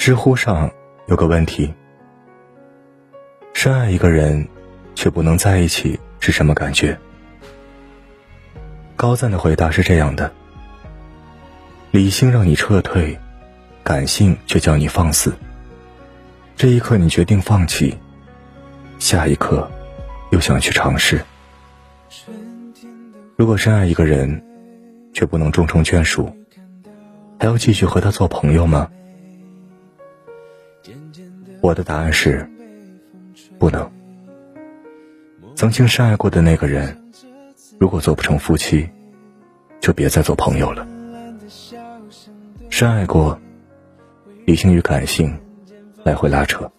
知乎上有个问题：深爱一个人，却不能在一起，是什么感觉？高赞的回答是这样的：理性让你撤退，感性却叫你放肆。这一刻你决定放弃，下一刻又想去尝试。如果深爱一个人，却不能终成眷属，还要继续和他做朋友吗？我的答案是，不能。曾经深爱过的那个人，如果做不成夫妻，就别再做朋友了。深爱过，理性与感性来回拉扯，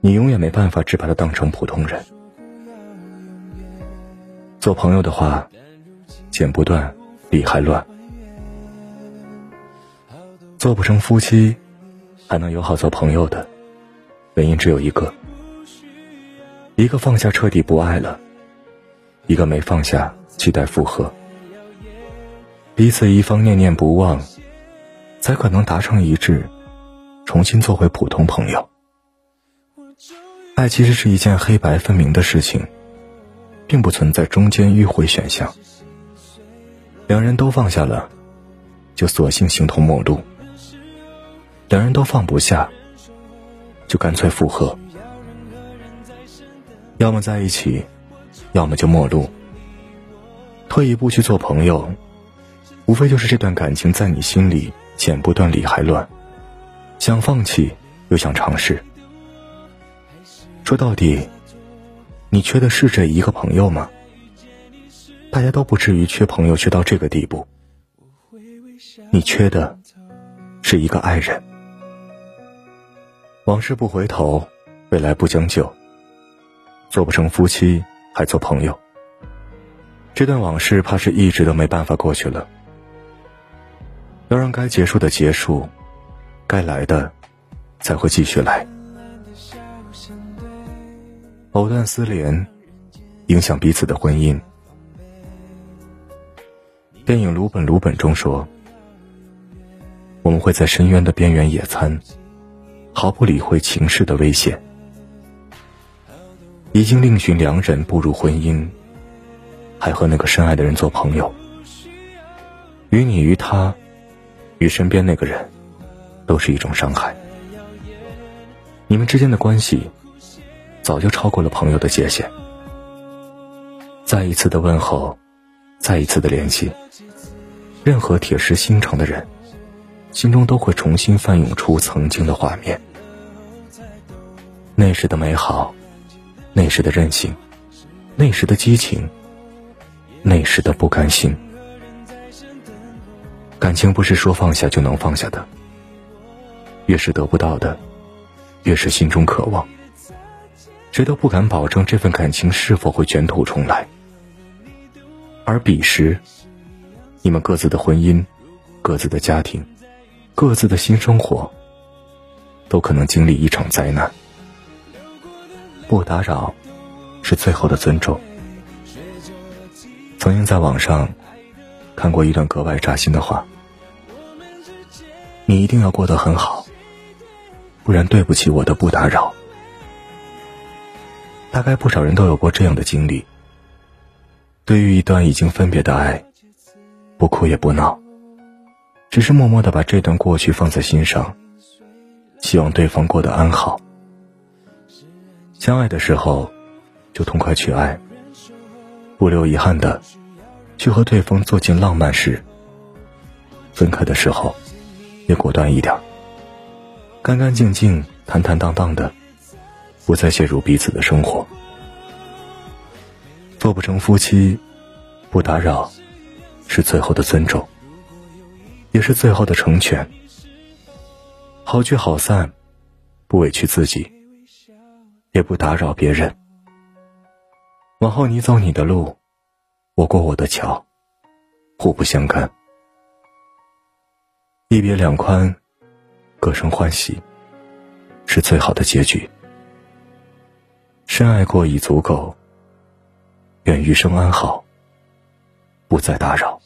你永远没办法只把他当成普通人。做朋友的话，剪不断，理还乱；做不成夫妻，还能友好做朋友的，原因只有一个：一个放下彻底不爱了，一个没放下期待复合。彼此一方念念不忘，才可能达成一致，重新做回普通朋友。爱其实是一件黑白分明的事情。并不存在中间迂回选项，两人都放下了，就索性形同陌路；两人都放不下，就干脆复合。要么在一起，要么就陌路。退一步去做朋友，无非就是这段感情在你心里剪不断理还乱，想放弃又想尝试。说到底。你缺的是这一个朋友吗？大家都不至于缺朋友缺到这个地步。你缺的是一个爱人。往事不回头，未来不将就。做不成夫妻，还做朋友。这段往事怕是一直都没办法过去了。要让该结束的结束，该来的才会继续来。藕断丝连，影响彼此的婚姻。电影《鲁本鲁本》中说：“我们会在深渊的边缘野餐，毫不理会情势的危险。已经另寻良人步入婚姻，还和那个深爱的人做朋友。于你于他，与身边那个人，都是一种伤害。你们之间的关系。”早就超过了朋友的界限。再一次的问候，再一次的联系，任何铁石心肠的人，心中都会重新翻涌出曾经的画面。那时的美好，那时的任性，那时的激情，那时的不甘心。感情不是说放下就能放下的，越是得不到的，越是心中渴望。谁都不敢保证这份感情是否会卷土重来，而彼时，你们各自的婚姻、各自的家庭、各自的新生活，都可能经历一场灾难。不打扰，是最后的尊重。曾经在网上看过一段格外扎心的话：“你一定要过得很好，不然对不起我的不打扰。”大概不少人都有过这样的经历。对于一段已经分别的爱，不哭也不闹，只是默默的把这段过去放在心上，希望对方过得安好。相爱的时候，就痛快去爱，不留遗憾的去和对方做尽浪漫事。分开的时候，也果断一点，干干净净、坦坦荡荡的。不再陷入彼此的生活，做不成夫妻，不打扰，是最后的尊重，也是最后的成全。好聚好散，不委屈自己，也不打扰别人。往后你走你的路，我过我的桥，互不相干。一别两宽，各生欢喜，是最好的结局。深爱过已足够，愿余生安好，不再打扰。